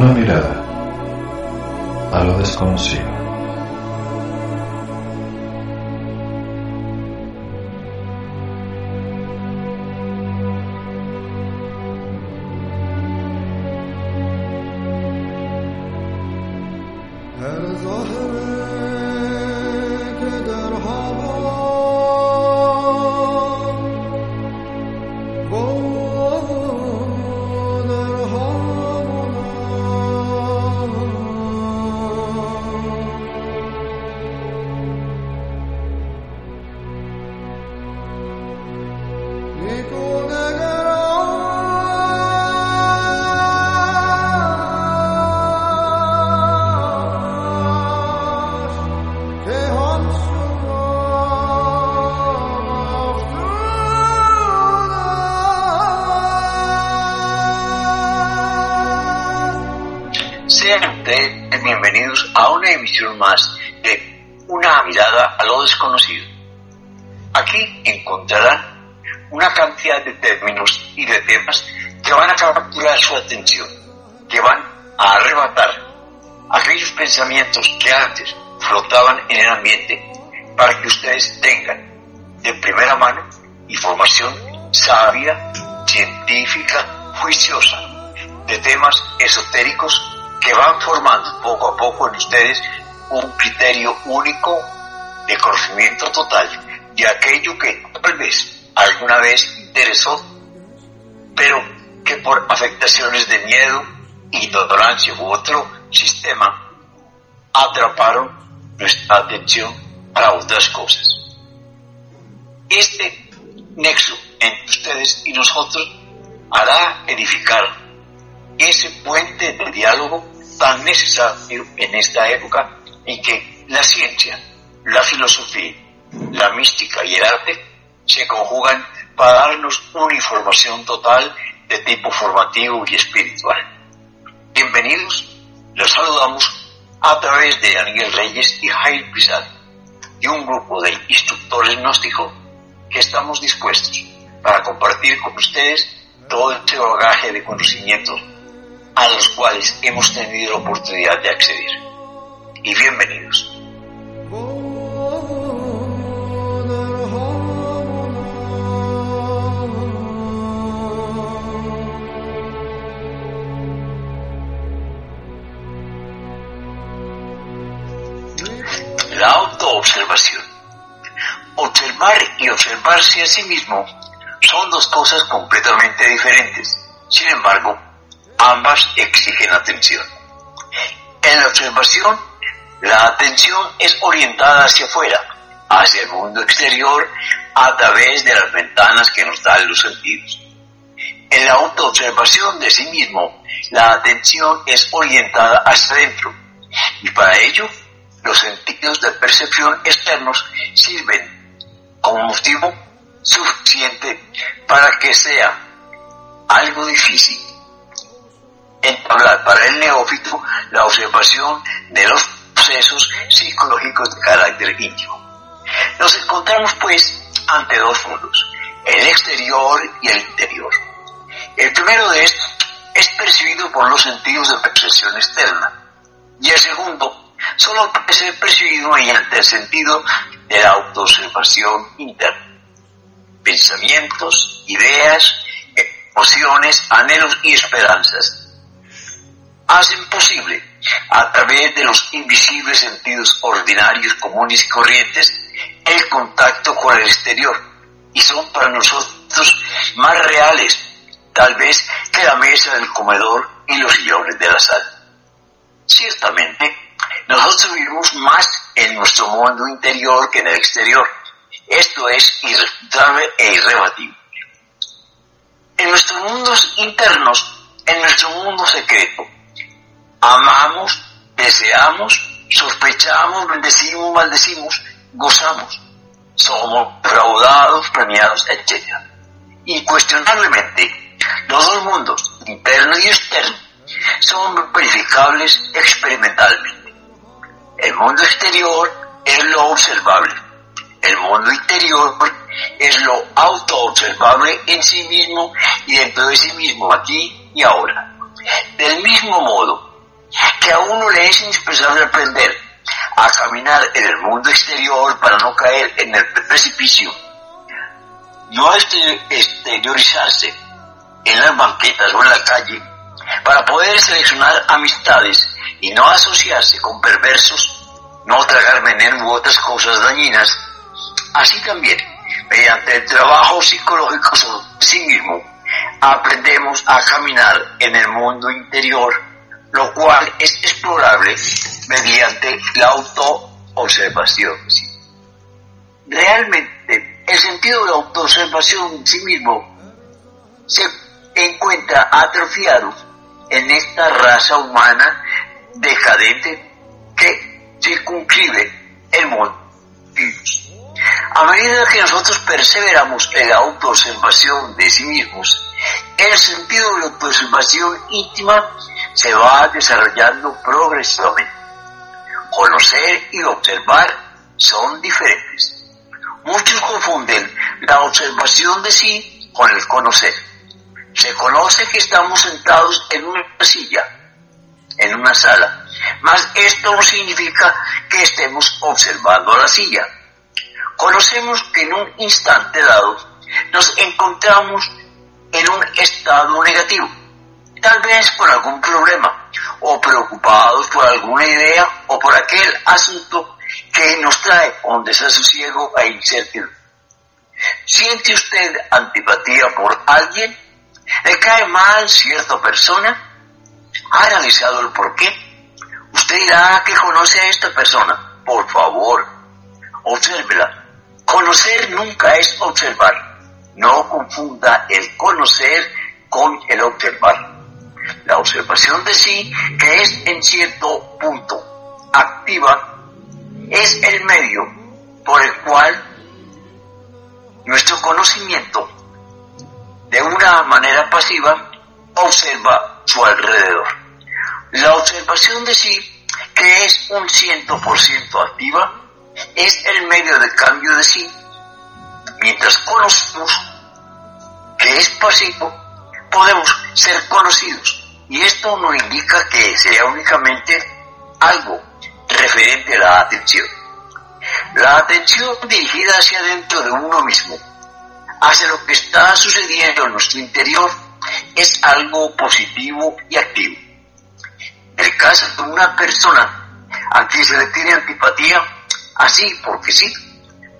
Una mirada a lo desconocido. Antes flotaban en el ambiente para que ustedes tengan de primera mano información sabia, científica, juiciosa, de temas esotéricos que van formando poco a poco en ustedes un criterio único de conocimiento total de aquello que tal vez alguna vez interesó, pero que por afectaciones de miedo, ignorancia u otro sistema atraparon nuestra atención para otras cosas. Este nexo entre ustedes y nosotros hará edificar ese puente de diálogo tan necesario en esta época en que la ciencia, la filosofía, la mística y el arte se conjugan para darnos una información total de tipo formativo y espiritual. Bienvenidos, los saludamos a través de Daniel Reyes y Jaime Pizarro y un grupo de instructores gnósticos que estamos dispuestos para compartir con ustedes todo este bagaje de conocimientos a los cuales hemos tenido la oportunidad de acceder. Y bienvenidos. Observar y observarse a sí mismo son dos cosas completamente diferentes. Sin embargo, ambas exigen atención. En la observación, la atención es orientada hacia afuera, hacia el mundo exterior, a través de las ventanas que nos dan los sentidos. En la autoobservación de sí mismo, la atención es orientada hacia adentro, y para ello, los sentidos de percepción externos sirven como motivo suficiente para que sea algo difícil entablar para el neófito la observación de los procesos psicológicos de carácter íntimo. Nos encontramos pues ante dos mundos, el exterior y el interior. El primero de estos es percibido por los sentidos de percepción externa y el segundo solo puede ser percibido mediante el sentido de la autoobservación interna. Pensamientos, ideas, emociones, anhelos y esperanzas hacen posible, a través de los invisibles sentidos ordinarios, comunes y corrientes, el contacto con el exterior y son para nosotros más reales, tal vez, que la mesa del comedor y los sillones de la sala. Ciertamente, nosotros vivimos más en nuestro mundo interior que en el exterior. Esto es irrefutable e irrebatible. en nuestros mundos internos, en nuestro mundo secreto. Amamos, deseamos, sospechamos, bendecimos, maldecimos, gozamos. Somos fraudados, premiados, etc. Incuestionablemente, los dos mundos, interno y externo, son verificables experimentalmente. El mundo exterior es lo observable. El mundo interior es lo autoobservable en sí mismo y dentro de sí mismo, aquí y ahora. Del mismo modo que a uno le es indispensable aprender a caminar en el mundo exterior para no caer en el precipicio, no exteriorizarse en las banquetas o en la calle para poder seleccionar amistades y no asociarse con perversos, no tragar veneno u otras cosas dañinas, así también, mediante el trabajo psicológico sobre sí mismo, aprendemos a caminar en el mundo interior, lo cual es explorable mediante la autoobservación. Realmente, el sentido de la autoobservación en sí mismo se encuentra atrofiado en esta raza humana decadente que circunscribe el mundo. A medida que nosotros perseveramos en la autoobservación de sí mismos, el sentido de la autoobservación íntima se va desarrollando progresivamente. Conocer y observar son diferentes. Muchos confunden la observación de sí con el conocer. Se conoce que estamos sentados en una silla, en una sala, mas esto no significa que estemos observando la silla. Conocemos que en un instante dado nos encontramos en un estado negativo, tal vez por algún problema, o preocupados por alguna idea o por aquel asunto que nos trae un desasosiego e incertidumbre. ¿Siente usted antipatía por alguien? ¿Le cae mal cierta persona? ¿Ha analizado el por qué? Usted dirá que conoce a esta persona. Por favor, obsérvela. Conocer nunca es observar. No confunda el conocer con el observar. La observación de sí, que es en cierto punto activa, es el medio por el cual nuestro conocimiento de una manera pasiva observa su alrededor. La observación de sí, que es un ciento por ciento activa, es el medio de cambio de sí, mientras conocemos que es pasivo, podemos ser conocidos. Y esto no indica que sea únicamente algo referente a la atención. La atención dirigida hacia adentro de uno mismo, hacia lo que está sucediendo en nuestro interior, es algo positivo y activo. Caso de una persona a quien se le tiene antipatía, así porque sí,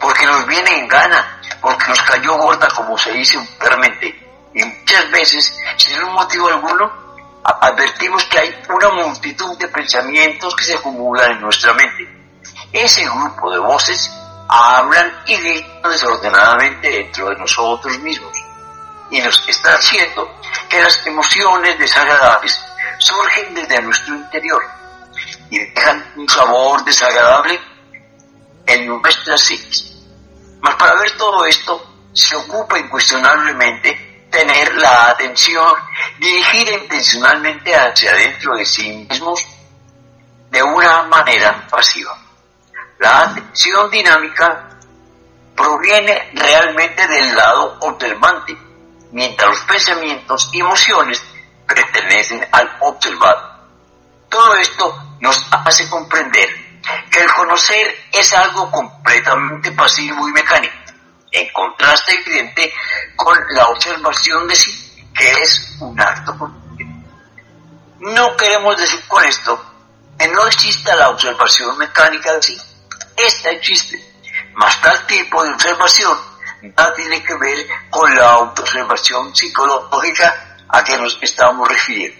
porque nos viene en gana, porque nos cayó gorda como se dice vulgarmente, y muchas veces, sin un motivo alguno, advertimos que hay una multitud de pensamientos que se acumulan en nuestra mente. Ese grupo de voces hablan y gritan desordenadamente dentro de nosotros mismos y nos está haciendo que las emociones desagradables surgen desde nuestro interior y dejan un sabor desagradable en nuestras psiquis. Mas para ver todo esto se ocupa incuestionablemente tener la atención dirigida intencionalmente hacia adentro de sí mismos de una manera pasiva. La atención dinámica proviene realmente del lado observante, mientras los pensamientos y emociones pertenecen al observado. Todo esto nos hace comprender que el conocer es algo completamente pasivo y mecánico en contraste evidente con la observación de sí, que es un acto No queremos decir con esto que no exista la observación mecánica de sí. Esta existe. Más tal tipo de observación nada tiene que ver con la autoobservación psicológica a que nos estamos refiriendo.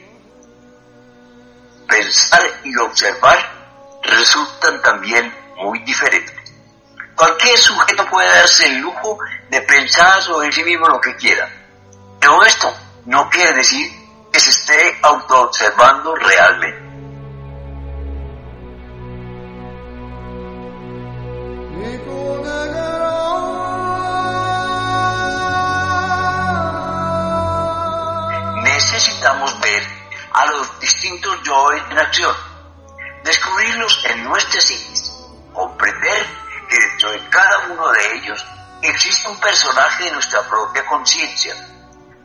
Pensar y observar resultan también muy diferentes. Cualquier sujeto puede darse el lujo de pensar sobre sí mismo lo que quiera, pero esto no quiere decir que se esté autoobservando realmente. Necesitamos ver a los distintos yo en acción, descubrirlos en nuestra psiquis, comprender que dentro de cada uno de ellos existe un personaje de nuestra propia conciencia.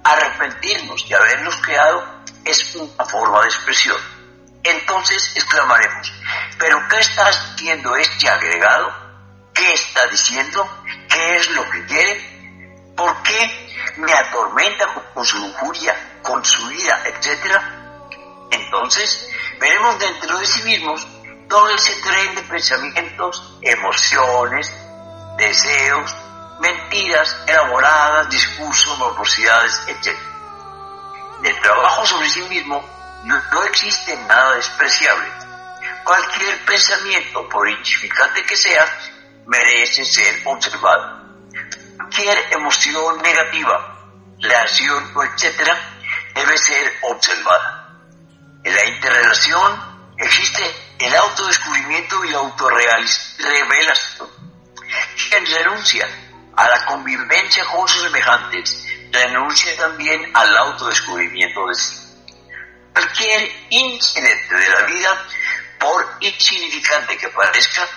Arrepentirnos de haberlos creado es una forma de expresión. Entonces exclamaremos, ¿pero qué está haciendo este agregado? ¿Qué está diciendo? ¿Qué es lo que quiere? ¿Por qué me atormenta con su lujuria, con su ira, etcétera? Entonces veremos dentro de sí mismos todo ese tren de pensamientos, emociones, deseos, mentiras elaboradas, discursos, morbosidades, etc. Del trabajo sobre sí mismo no, no existe nada despreciable. Cualquier pensamiento, por insignificante que sea, merece ser observado. Cualquier emoción negativa, reacción etcétera, debe ser observada. En la interrelación existe el autodescubrimiento y la autorrevelación. Quien renuncia a la convivencia con sus semejantes, renuncia también al autodescubrimiento de sí. Cualquier incidente de la vida, por insignificante que parezca,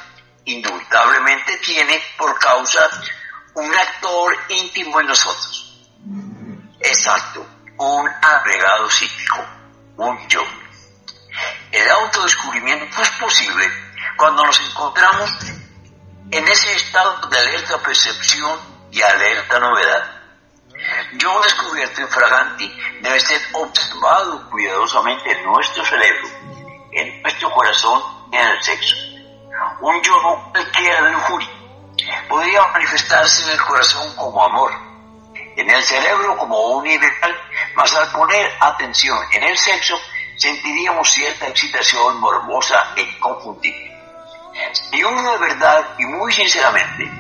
indudablemente tiene por causa un actor íntimo en nosotros. Exacto, un agregado psíquico, un yo. El autodescubrimiento es posible cuando nos encontramos en ese estado de alerta percepción y alerta novedad. Yo descubierto infraganti debe ser observado cuidadosamente en nuestro cerebro, en nuestro corazón y en el sexo. Un yo no cualquiera de lujuria podría manifestarse en el corazón como amor, en el cerebro como un ideal, mas al poner atención en el sexo sentiríamos cierta excitación morbosa e inconfundible. Si uno de verdad y muy sinceramente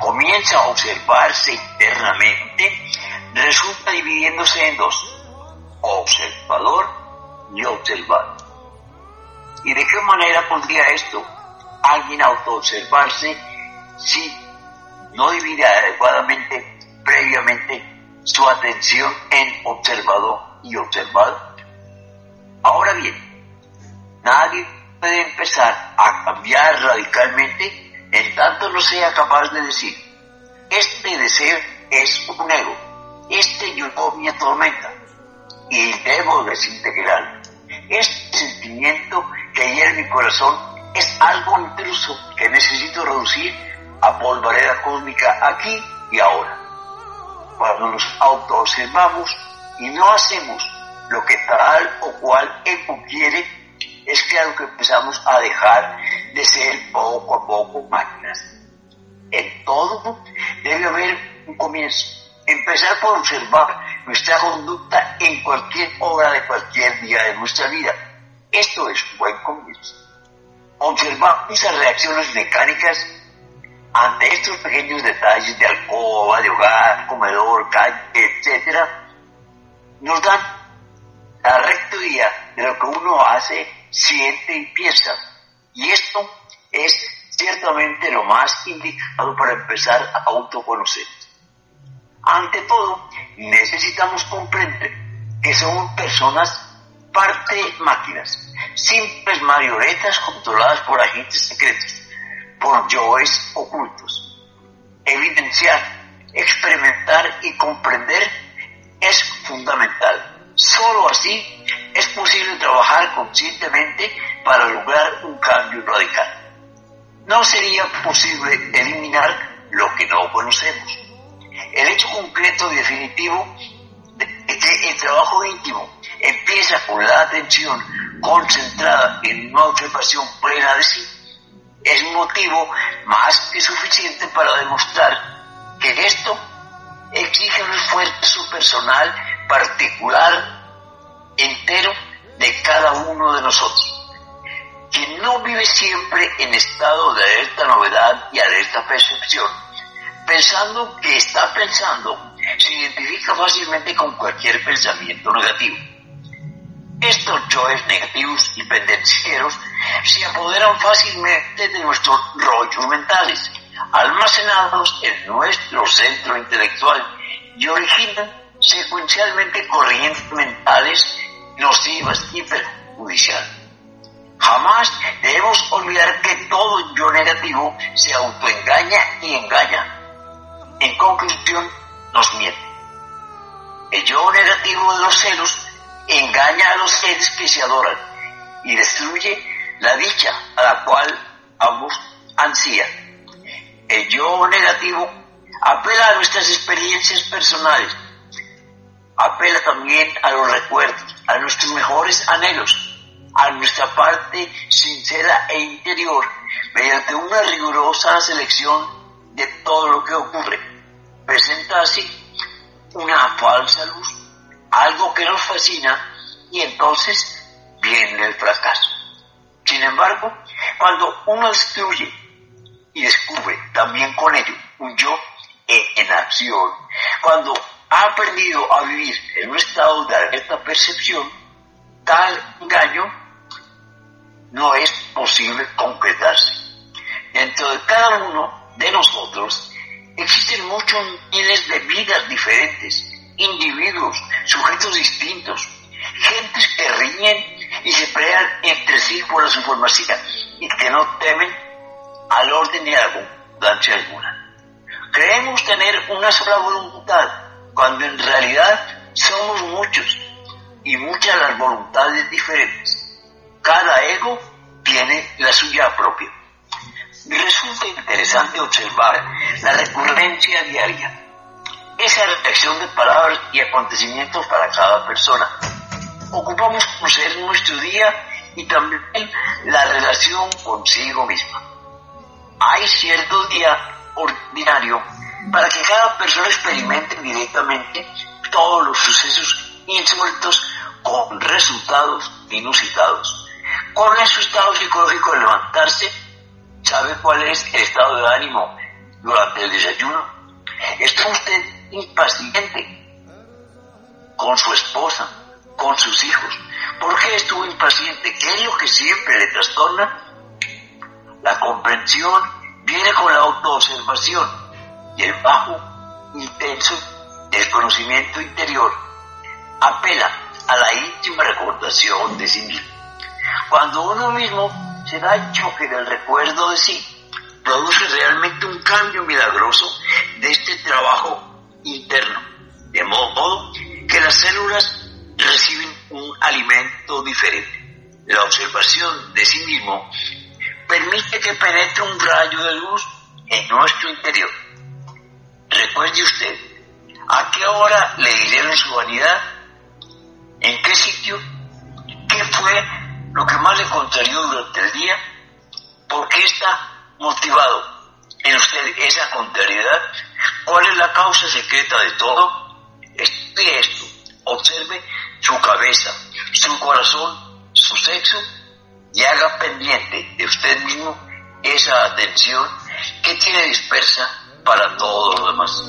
comienza a observarse internamente, resulta dividiéndose en dos, observador y observado. ¿Y de qué manera podría esto alguien autoobservarse si no divide adecuadamente previamente su atención en observador y observado? Ahora bien, nadie puede empezar a cambiar radicalmente en tanto no sea capaz de decir, este deseo es un ego, este yo me atormenta y debo desintegrar. Este sentimiento que en mi corazón es algo intruso que necesito reducir a polvareda cósmica aquí y ahora. Cuando nos autoobservamos y no hacemos lo que tal o cual ego quiere, es claro que empezamos a dejar de ser poco a poco máquinas. En todo debe haber un comienzo. Empezar por observar nuestra conducta en cualquier hora de cualquier día de nuestra vida. Esto es un buen comienzo. Observar esas reacciones mecánicas ante estos pequeños detalles de alcoba, de hogar, comedor, calle, etc., nos dan la rectoría de lo que uno hace, siente y piensa. Y esto es ciertamente lo más indicado para empezar a autoconocer. Ante todo, necesitamos comprender que somos personas parte máquinas, simples marionetas controladas por agentes secretos, por yoes ocultos. Evidenciar, experimentar y comprender es fundamental. Solo así es posible trabajar conscientemente para lograr un cambio radical. No sería posible eliminar lo que no conocemos. El hecho concreto y definitivo de que el trabajo íntimo empieza con la atención concentrada en una observación plena de sí, es motivo más que suficiente para demostrar que esto exige un esfuerzo personal particular, entero, de cada uno de nosotros. Quien no vive siempre en estado de alerta novedad y alerta percepción, pensando que está pensando se identifica fácilmente con cualquier pensamiento negativo. Estos yoes negativos y pendencieros se apoderan fácilmente de nuestros rollos mentales, almacenados en nuestro centro intelectual y originan secuencialmente corrientes mentales nocivas y perjudiciales. Jamás debemos olvidar que todo yo negativo se autoengaña y engaña. En conclusión, nos miente. El yo negativo de los celos engaña a los seres que se adoran y destruye la dicha a la cual ambos ansían. El yo negativo apela a nuestras experiencias personales, apela también a los recuerdos, a nuestros mejores anhelos, a nuestra parte sincera e interior, mediante una rigurosa selección de todo lo que ocurre. Presenta así una falsa luz, algo que nos fascina y entonces viene el fracaso. Sin embargo, cuando uno destruye y descubre también con ello un yo en acción, cuando ha aprendido a vivir en un estado de alerta percepción, tal engaño no es posible concretarse. Dentro de cada uno de nosotros existen muchos miles de vidas diferentes, individuos, sujetos distintos, gentes que riñen y se pelean entre sí por la supremacía y que no temen al orden y a la abundancia alguna. Creemos tener una sola voluntad, cuando en realidad somos muchos y muchas las voluntades diferentes. Cada ego tiene la suya propia. Resulta interesante observar la recurrencia diaria, esa reflexión de palabras y acontecimientos para cada persona. Ocupamos conocer nuestro día y también la relación consigo misma. Hay cierto día ordinario para que cada persona experimente directamente todos los sucesos insólito con resultados inusitados. ¿Cuál es su estado psicológico de levantarse? ¿Sabe cuál es el estado de ánimo durante el desayuno? ¿Está usted impaciente con su esposa, con sus hijos? ¿Por qué estuvo impaciente? ¿Qué es lo que siempre le trastorna? La comprensión viene con la autoobservación y el bajo, intenso desconocimiento interior apela a la íntima recordación de sí mismo. Cuando uno mismo se da el choque del recuerdo de sí, produce realmente un cambio milagroso de este trabajo interno, de modo que las células reciben un alimento diferente. La observación de sí mismo permite que penetre un rayo de luz en nuestro interior. Recuerde usted, ¿a qué hora le hirieron su vanidad? ¿En qué sitio? ¿Qué fue lo que más le contrarió durante el día? ¿Por qué está motivado en usted esa contrariedad? ¿Cuál es la causa secreta de todo? Estudie esto, observe su cabeza, su corazón, su sexo y haga pendiente de usted mismo esa atención que tiene dispersa para todo lo demás.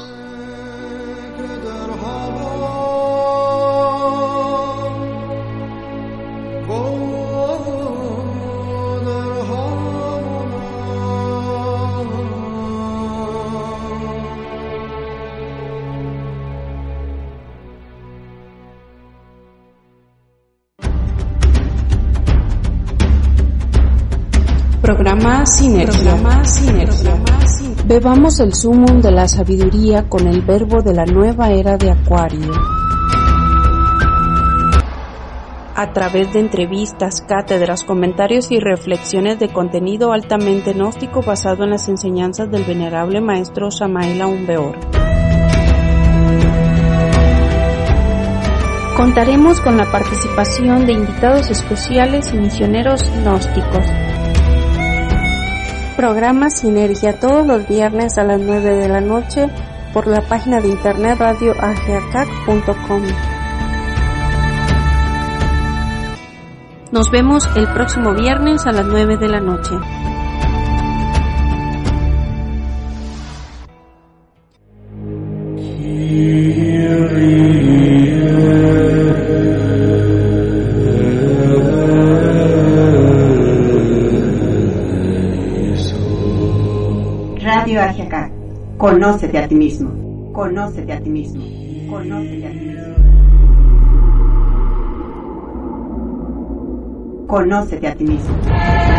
Programa Sinergia. Bebamos el sumum de la sabiduría con el verbo de la nueva era de Acuario. A través de entrevistas, cátedras, comentarios y reflexiones de contenido altamente gnóstico basado en las enseñanzas del venerable maestro Samael Umbeor. Contaremos con la participación de invitados especiales y misioneros gnósticos. Programa Sinergia todos los viernes a las 9 de la noche por la página de internet radioageacac.com. Nos vemos el próximo viernes a las 9 de la noche. Conócete a ti mismo. Conócete a ti mismo. Conócete a ti mismo. A ti mismo.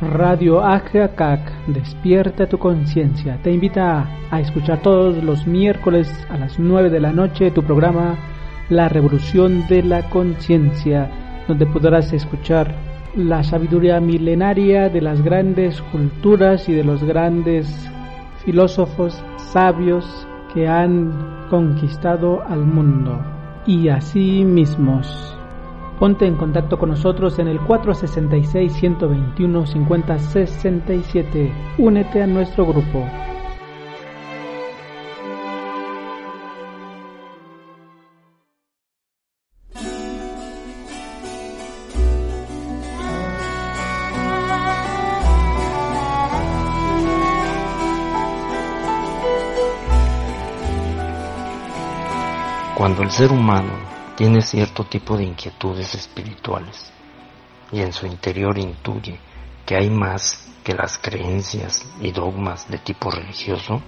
Radio Ajacac, despierta tu conciencia. Te invita a escuchar todos los miércoles a las 9 de la noche tu programa La Revolución de la Conciencia, donde podrás escuchar la sabiduría milenaria de las grandes culturas y de los grandes filósofos sabios que han conquistado al mundo y a sí mismos. Ponte en contacto con nosotros en el 466-121-5067. Únete a nuestro grupo. Cuando el ser humano tiene cierto tipo de inquietudes espirituales y en su interior intuye que hay más que las creencias y dogmas de tipo religioso,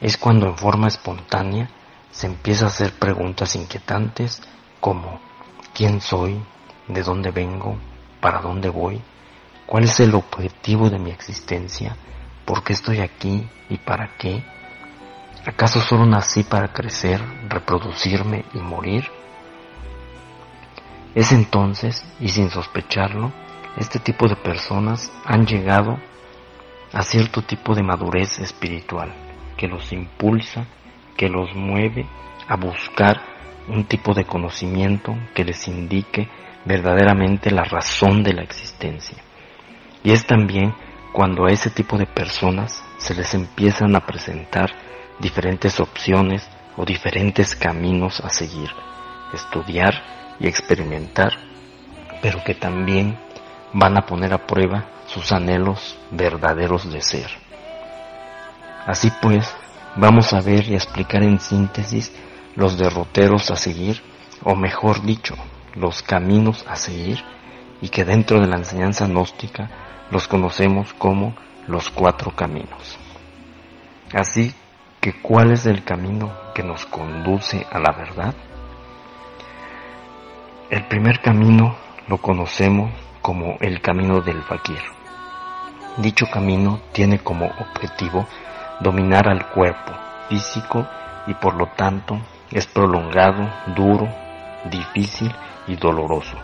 es cuando en forma espontánea se empieza a hacer preguntas inquietantes como ¿quién soy? ¿De dónde vengo? ¿Para dónde voy? ¿Cuál es el objetivo de mi existencia? ¿Por qué estoy aquí y para qué? ¿Acaso solo nací para crecer, reproducirme y morir? Es entonces, y sin sospecharlo, este tipo de personas han llegado a cierto tipo de madurez espiritual que los impulsa, que los mueve a buscar un tipo de conocimiento que les indique verdaderamente la razón de la existencia. Y es también cuando a ese tipo de personas se les empiezan a presentar diferentes opciones o diferentes caminos a seguir, estudiar y experimentar, pero que también van a poner a prueba sus anhelos verdaderos de ser. Así pues, vamos a ver y explicar en síntesis los derroteros a seguir, o mejor dicho, los caminos a seguir, y que dentro de la enseñanza gnóstica los conocemos como los cuatro caminos. Así que, ¿cuál es el camino que nos conduce a la verdad? El primer camino lo conocemos como el camino del fakir. Dicho camino tiene como objetivo dominar al cuerpo físico y por lo tanto es prolongado, duro, difícil y doloroso.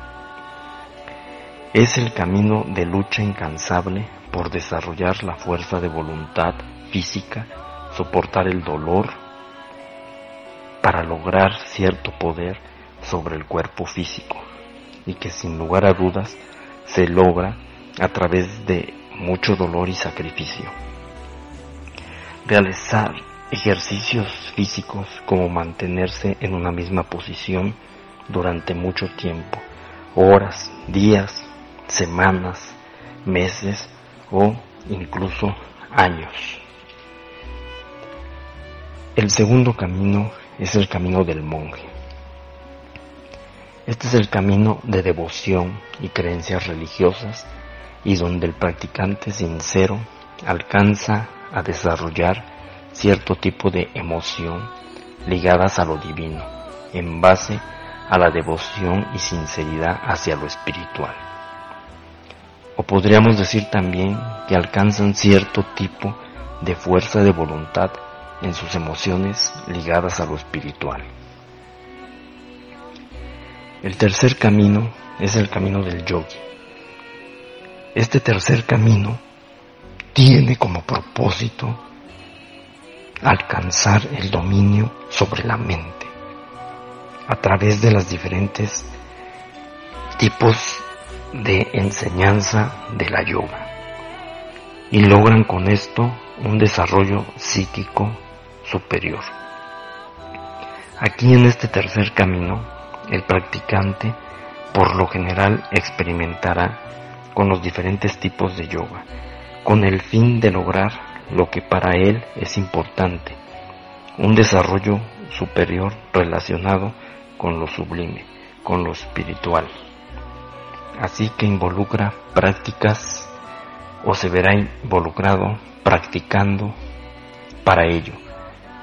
Es el camino de lucha incansable por desarrollar la fuerza de voluntad física, soportar el dolor para lograr cierto poder sobre el cuerpo físico y que sin lugar a dudas se logra a través de mucho dolor y sacrificio. Realizar ejercicios físicos como mantenerse en una misma posición durante mucho tiempo, horas, días, semanas, meses o incluso años. El segundo camino es el camino del monje. Este es el camino de devoción y creencias religiosas y donde el practicante sincero alcanza a desarrollar cierto tipo de emoción ligadas a lo divino, en base a la devoción y sinceridad hacia lo espiritual. O podríamos decir también que alcanzan cierto tipo de fuerza de voluntad en sus emociones ligadas a lo espiritual. El tercer camino es el camino del yogi. Este tercer camino tiene como propósito alcanzar el dominio sobre la mente a través de las diferentes tipos de enseñanza de la yoga y logran con esto un desarrollo psíquico superior. Aquí en este tercer camino el practicante por lo general experimentará con los diferentes tipos de yoga, con el fin de lograr lo que para él es importante, un desarrollo superior relacionado con lo sublime, con lo espiritual. Así que involucra prácticas o se verá involucrado practicando para ello,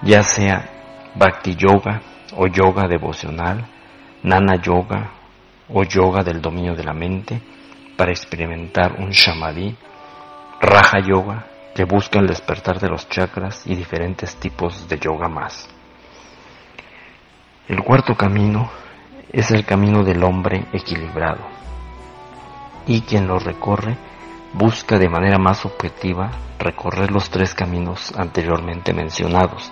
ya sea bhakti yoga o yoga devocional, nana yoga o yoga del dominio de la mente para experimentar un shamadhi, raja yoga que busca el despertar de los chakras y diferentes tipos de yoga más. El cuarto camino es el camino del hombre equilibrado y quien lo recorre busca de manera más objetiva recorrer los tres caminos anteriormente mencionados,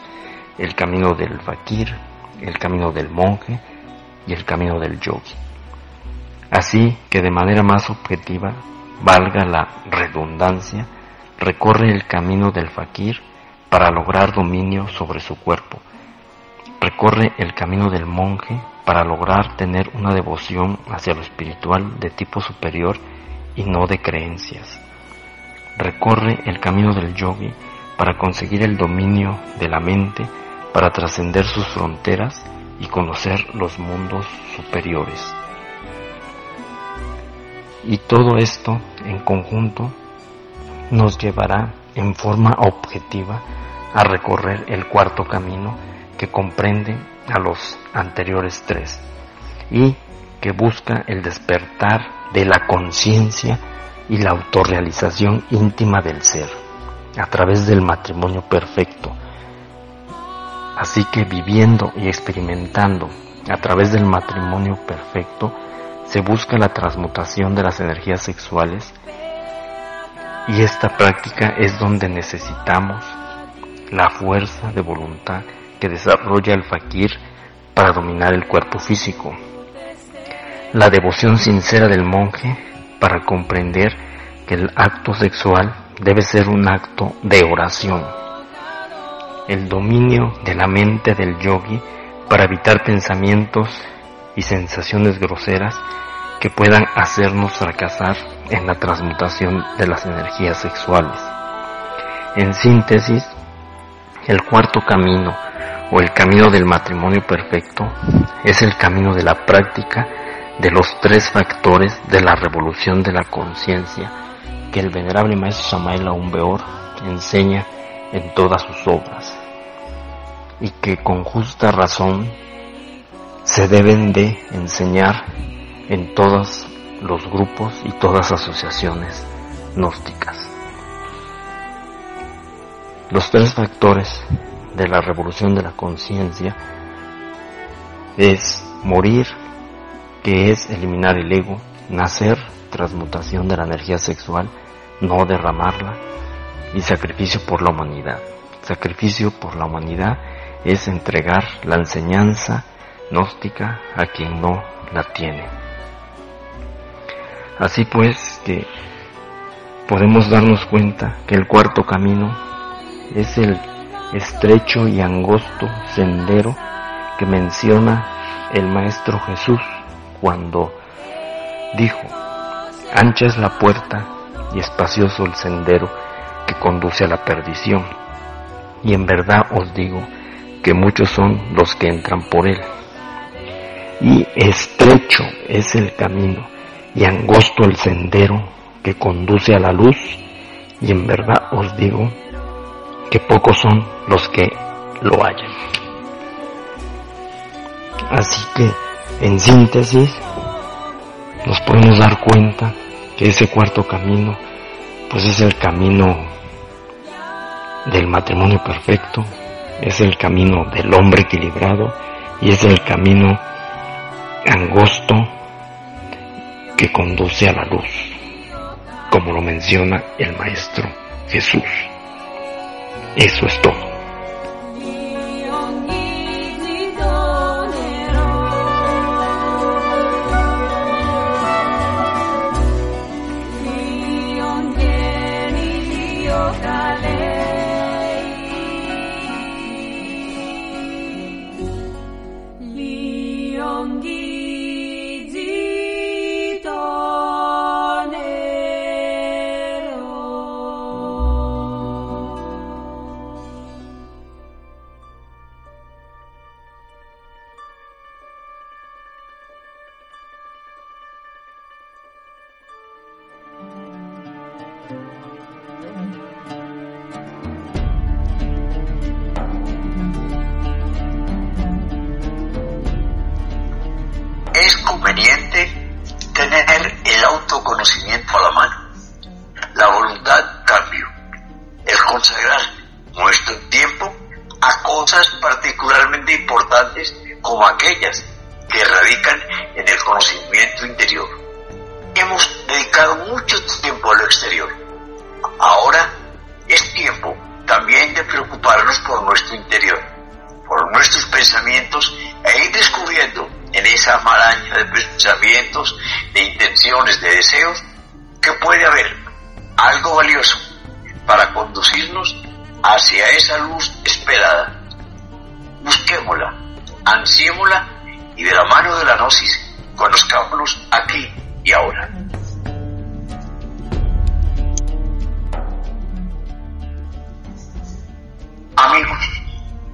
el camino del fakir, el camino del monje y el camino del yogi. Así que de manera más objetiva, valga la redundancia, recorre el camino del fakir para lograr dominio sobre su cuerpo. Recorre el camino del monje para lograr tener una devoción hacia lo espiritual de tipo superior y no de creencias. Recorre el camino del yogi para conseguir el dominio de la mente, para trascender sus fronteras y conocer los mundos superiores. Y todo esto en conjunto nos llevará en forma objetiva a recorrer el cuarto camino que comprende a los anteriores tres y que busca el despertar de la conciencia y la autorrealización íntima del ser a través del matrimonio perfecto. Así que viviendo y experimentando a través del matrimonio perfecto se busca la transmutación de las energías sexuales y esta práctica es donde necesitamos la fuerza de voluntad que desarrolla el fakir para dominar el cuerpo físico. La devoción sincera del monje para comprender que el acto sexual debe ser un acto de oración. El dominio de la mente del yogi para evitar pensamientos y sensaciones groseras que puedan hacernos fracasar en la transmutación de las energías sexuales. En síntesis, el cuarto camino o el camino del matrimonio perfecto es el camino de la práctica de los tres factores de la revolución de la conciencia que el venerable maestro Samael Aumbeor enseña en todas sus obras y que con justa razón se deben de enseñar en todos los grupos y todas asociaciones gnósticas. Los tres factores de la revolución de la conciencia es morir, que es eliminar el ego, nacer, transmutación de la energía sexual, no derramarla, y sacrificio por la humanidad. Sacrificio por la humanidad es entregar la enseñanza gnóstica a quien no la tiene. Así pues que podemos darnos cuenta que el cuarto camino es el estrecho y angosto sendero que menciona el Maestro Jesús cuando dijo, ancha es la puerta y espacioso el sendero que conduce a la perdición, y en verdad os digo que muchos son los que entran por él. Y estrecho es el camino y angosto el sendero que conduce a la luz, y en verdad os digo que pocos son los que lo hallan. Así que, en síntesis, nos podemos dar cuenta que ese cuarto camino, pues es el camino del matrimonio perfecto, es el camino del hombre equilibrado y es el camino angosto que conduce a la luz, como lo menciona el Maestro Jesús. Eso es todo. Hemos dedicado mucho tiempo a lo exterior. Ahora es tiempo también de preocuparnos por nuestro interior, por nuestros pensamientos e ir descubriendo en esa maraña de pensamientos, de intenciones, de deseos, que puede haber algo valioso para conducirnos hacia esa luz esperada. Busquémosla, ansiémosla y de la mano de la gnosis conozcámonos aquí y ahora. Amigos,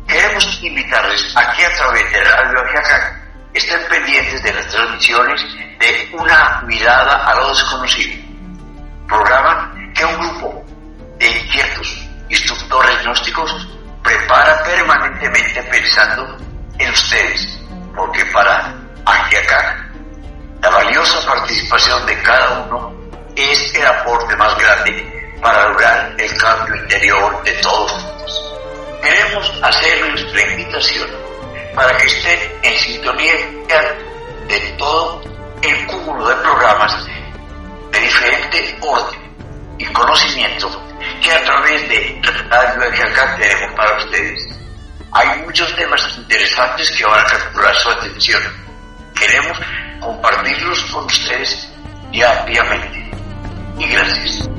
queremos invitarles aquí a través de Radio Ajiacac, estén pendientes de las transmisiones de Una mirada a lo desconocido, programa que un grupo de inquietos instructores gnósticos prepara permanentemente pensando en ustedes, porque para Ajiacac la valiosa participación de cada uno es el aporte más grande para lograr el cambio interior de todos queremos hacer nuestra invitación para que estén en sintonía de todo el cúmulo de programas de diferente orden y conocimiento que a través de Radio acá tenemos para ustedes. Hay muchos temas interesantes que van a capturar su atención. Queremos compartirlos con ustedes diariamente. Y gracias.